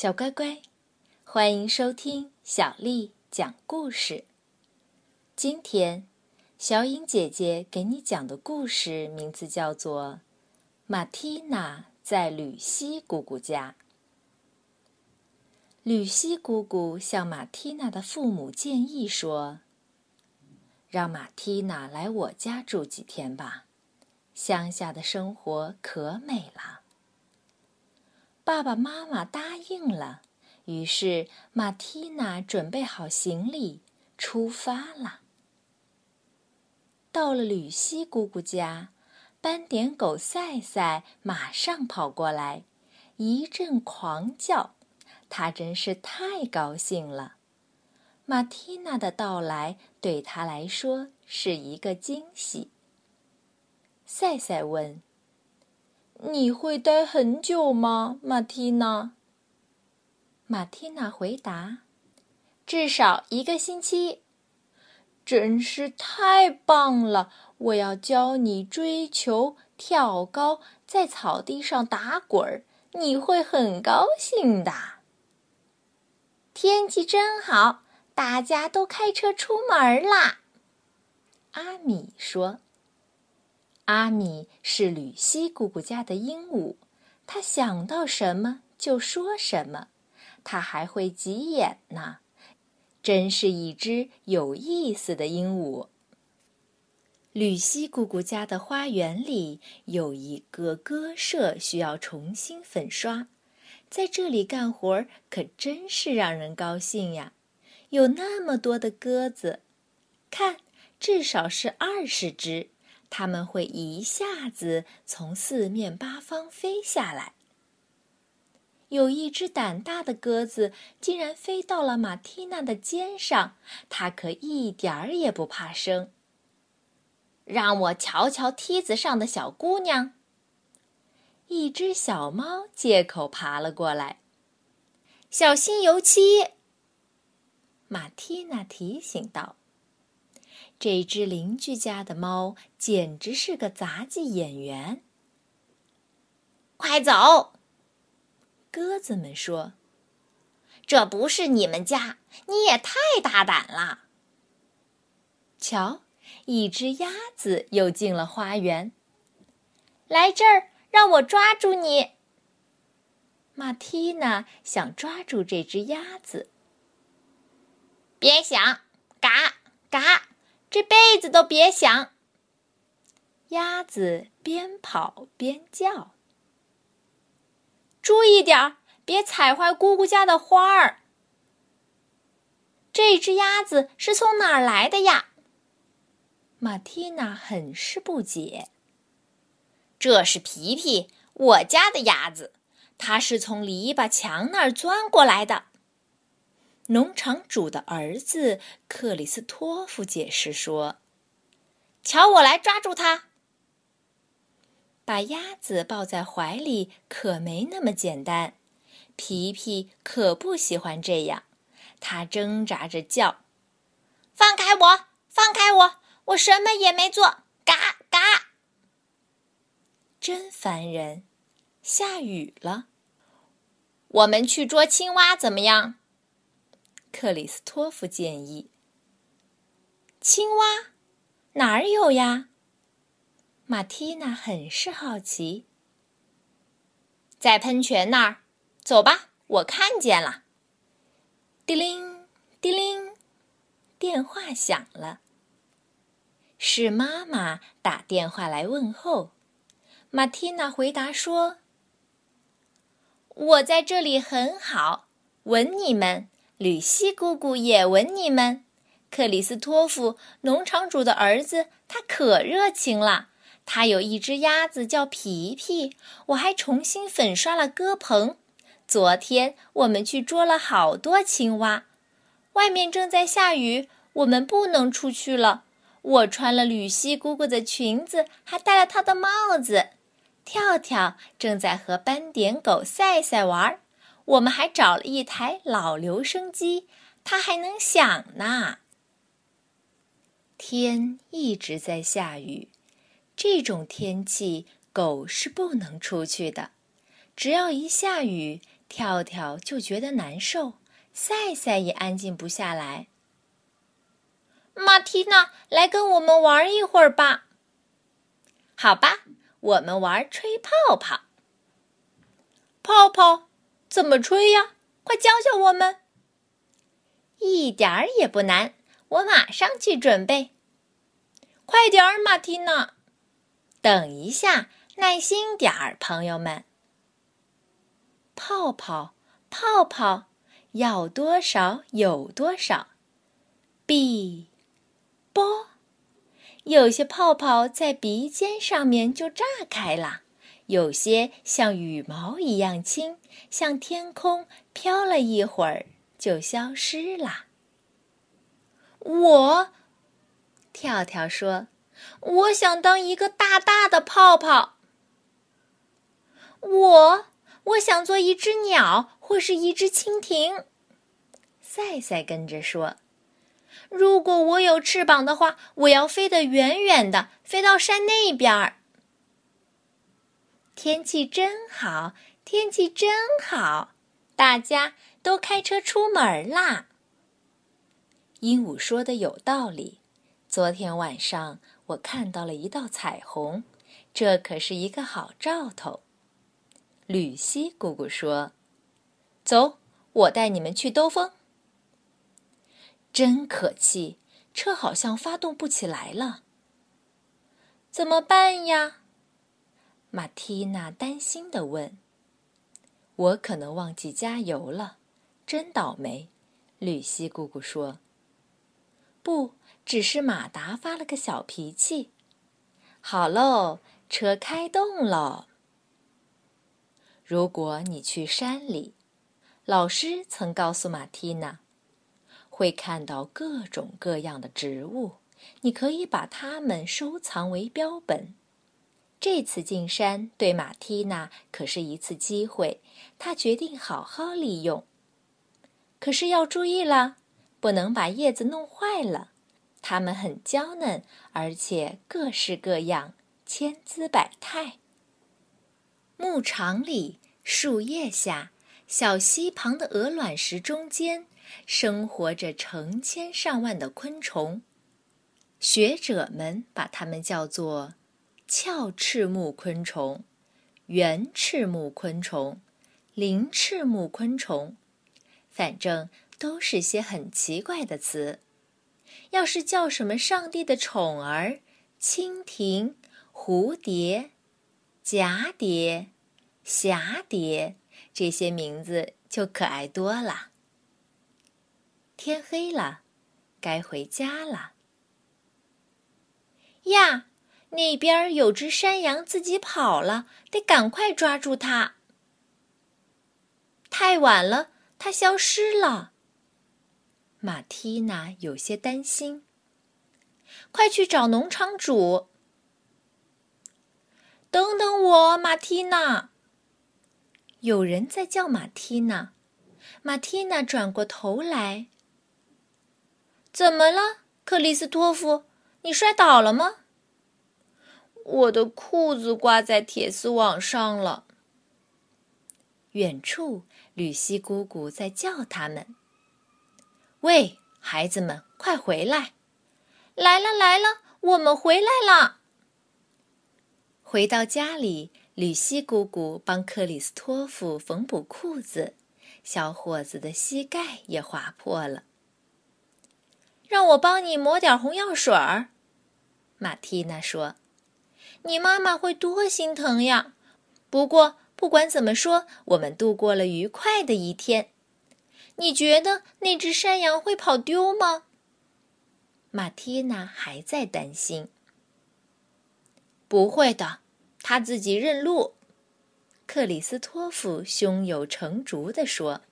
小乖乖，欢迎收听小丽讲故事。今天，小颖姐姐给你讲的故事名字叫做《马蒂娜在吕西姑姑家》。吕西姑姑向马蒂娜的父母建议说：“让马蒂娜来我家住几天吧，乡下的生活可美了。”爸爸妈妈答应了，于是马蒂娜准备好行李，出发了。到了吕西姑姑家，斑点狗赛赛马上跑过来，一阵狂叫，他真是太高兴了。马蒂娜的到来对他来说是一个惊喜。赛赛问。你会待很久吗，马蒂娜？马蒂娜回答：“至少一个星期。”真是太棒了！我要教你追球、跳高，在草地上打滚儿，你会很高兴的。天气真好，大家都开车出门啦。阿米说。阿米是吕西姑姑家的鹦鹉，他想到什么就说什么，他还会挤眼呢，真是一只有意思的鹦鹉。吕西姑姑家的花园里有一个鸽舍，需要重新粉刷，在这里干活可真是让人高兴呀！有那么多的鸽子，看，至少是二十只。他们会一下子从四面八方飞下来。有一只胆大的鸽子竟然飞到了马蒂娜的肩上，它可一点儿也不怕生。让我瞧瞧梯子上的小姑娘。一只小猫借口爬了过来，小心油漆。马蒂娜提醒道。这只邻居家的猫简直是个杂技演员。快走！鸽子们说：“这不是你们家，你也太大胆了。”瞧，一只鸭子又进了花园。来这儿，让我抓住你。马蒂娜想抓住这只鸭子。别想，嘎嘎。这辈子都别想！鸭子边跑边叫：“注意点儿，别踩坏姑姑家的花儿。”这只鸭子是从哪儿来的呀？马蒂娜很是不解。这是皮皮，我家的鸭子，它是从篱笆墙那儿钻过来的。农场主的儿子克里斯托夫解释说：“瞧，我来抓住他。把鸭子抱在怀里可没那么简单。皮皮可不喜欢这样，他挣扎着叫：‘放开我，放开我！我什么也没做！’嘎嘎，真烦人！下雨了，我们去捉青蛙怎么样？”克里斯托夫建议：“青蛙哪儿有呀？”马蒂娜很是好奇。在喷泉那儿，走吧，我看见了。叮铃叮铃，电话响了。是妈妈打电话来问候。马蒂娜回答说：“我在这里很好，吻你们。”吕西姑姑也吻你们，克里斯托夫农场主的儿子，他可热情了。他有一只鸭子叫皮皮，我还重新粉刷了鸽棚。昨天我们去捉了好多青蛙。外面正在下雨，我们不能出去了。我穿了吕西姑姑的裙子，还戴了她的帽子。跳跳正在和斑点狗赛赛玩儿。我们还找了一台老留声机，它还能响呢。天一直在下雨，这种天气狗是不能出去的。只要一下雨，跳跳就觉得难受，赛赛也安静不下来。马蒂娜，来跟我们玩一会儿吧。好吧，我们玩吹泡泡。泡泡怎么吹呀？快教教我们。一点儿也不难，我马上去准备。快点儿，马蒂娜。等一下，耐心点儿，朋友们。泡泡，泡泡，要多少有多少。B，波，有些泡泡在鼻尖上面就炸开了，有些像羽毛一样轻，向天空飘了一会儿就消失了。我，跳跳说。我想当一个大大的泡泡。我，我想做一只鸟或是一只蜻蜓。赛赛跟着说：“如果我有翅膀的话，我要飞得远远的，飞到山那边儿。”天气真好，天气真好，大家都开车出门啦。鹦鹉说的有道理。昨天晚上。我看到了一道彩虹，这可是一个好兆头。吕西姑姑说：“走，我带你们去兜风。”真可气，车好像发动不起来了。怎么办呀？马蒂娜担心地问。“我可能忘记加油了，真倒霉。”吕西姑姑说。“不。”只是马达发了个小脾气。好喽，车开动喽。如果你去山里，老师曾告诉马蒂娜，会看到各种各样的植物，你可以把它们收藏为标本。这次进山对马蒂娜可是一次机会，她决定好好利用。可是要注意了，不能把叶子弄坏了。它们很娇嫩，而且各式各样，千姿百态。牧场里，树叶下，小溪旁的鹅卵石中间，生活着成千上万的昆虫。学者们把它们叫做鞘翅目昆虫、圆翅目昆虫、鳞翅目昆虫，反正都是些很奇怪的词。要是叫什么上帝的宠儿、蜻蜓、蝴蝶、蛱蝶、蛱蝶，这些名字就可爱多了。天黑了，该回家了。呀，那边有只山羊自己跑了，得赶快抓住它。太晚了，它消失了。马蒂娜有些担心。快去找农场主！等等我，马蒂娜！有人在叫马蒂娜。马蒂娜转过头来。怎么了，克里斯托夫？你摔倒了吗？我的裤子挂在铁丝网上了。远处，吕西姑姑在叫他们。喂，孩子们，快回来！来了来了，我们回来了。回到家里，吕西姑姑帮克里斯托夫缝补裤子，小伙子的膝盖也划破了。让我帮你抹点红药水儿，马蒂娜说：“你妈妈会多心疼呀。”不过不管怎么说，我们度过了愉快的一天。你觉得那只山羊会跑丢吗？马蒂娜还在担心。不会的，他自己认路。克里斯托夫胸有成竹地说：“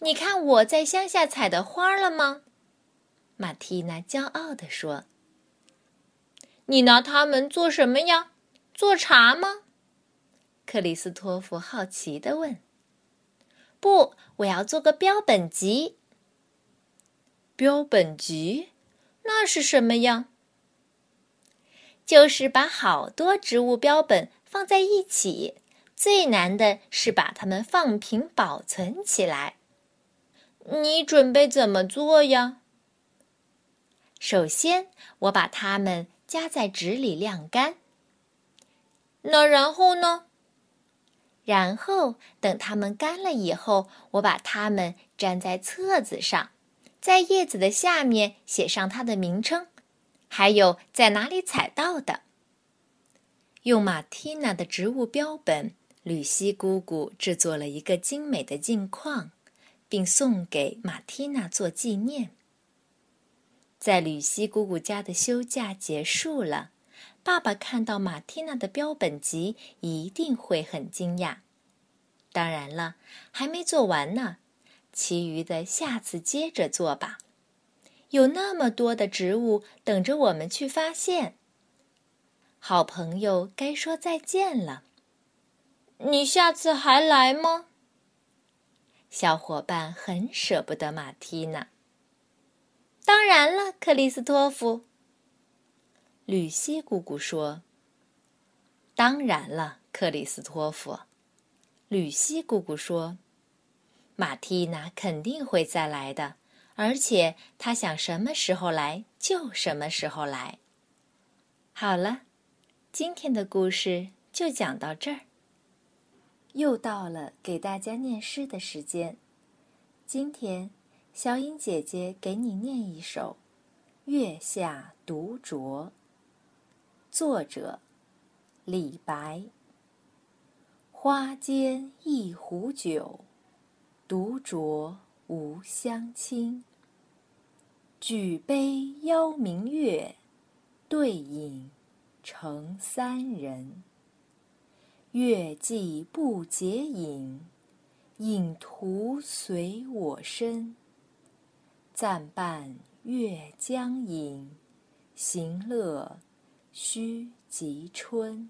你看我在乡下采的花了吗？”马蒂娜骄傲地说：“你拿它们做什么呀？做茶吗？”克里斯托夫好奇地问。不，我要做个标本集。标本集，那是什么呀？就是把好多植物标本放在一起，最难的是把它们放平保存起来。你准备怎么做呀？首先，我把它们夹在纸里晾干。那然后呢？然后等它们干了以后，我把它们粘在册子上，在叶子的下面写上它的名称，还有在哪里采到的。用马蒂娜的植物标本，吕西姑姑制作了一个精美的镜框，并送给马蒂娜做纪念。在吕西姑姑家的休假结束了。爸爸看到马蒂娜的标本集，一定会很惊讶。当然了，还没做完呢，其余的下次接着做吧。有那么多的植物等着我们去发现。好朋友该说再见了。你下次还来吗？小伙伴很舍不得马蒂娜。当然了，克里斯托弗。吕西姑姑说：“当然了，克里斯托弗。”吕西姑姑说：“马蒂娜肯定会再来的，而且她想什么时候来就什么时候来。”好了，今天的故事就讲到这儿。又到了给大家念诗的时间，今天小颖姐姐给你念一首《月下独酌》。作者：李白。花间一壶酒，独酌无相亲。举杯邀明月，对影成三人。月既不解饮，影徒随我身。暂伴月将影，行乐。须及春。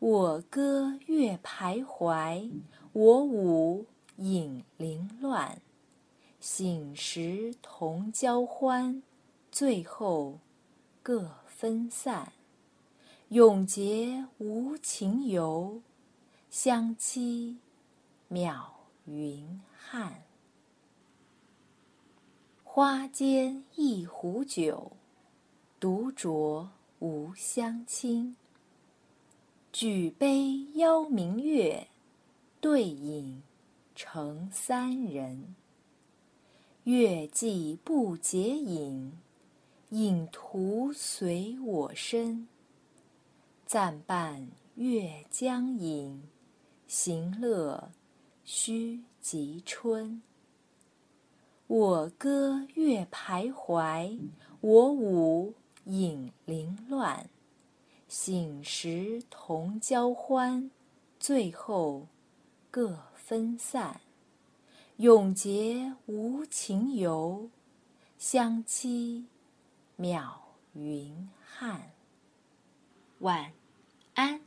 我歌月徘徊，我舞影零乱。醒时同交欢，醉后各分散。永结无情游，相期邈云汉。花间一壶酒。独酌无相亲。举杯邀明月，对影成三人。月既不解饮，影徒随我身。暂伴月将影，行乐须及春。我歌月徘徊，我舞。影零乱，醒时同交欢，醉后各分散。永结无情游，相期邈云汉。晚安。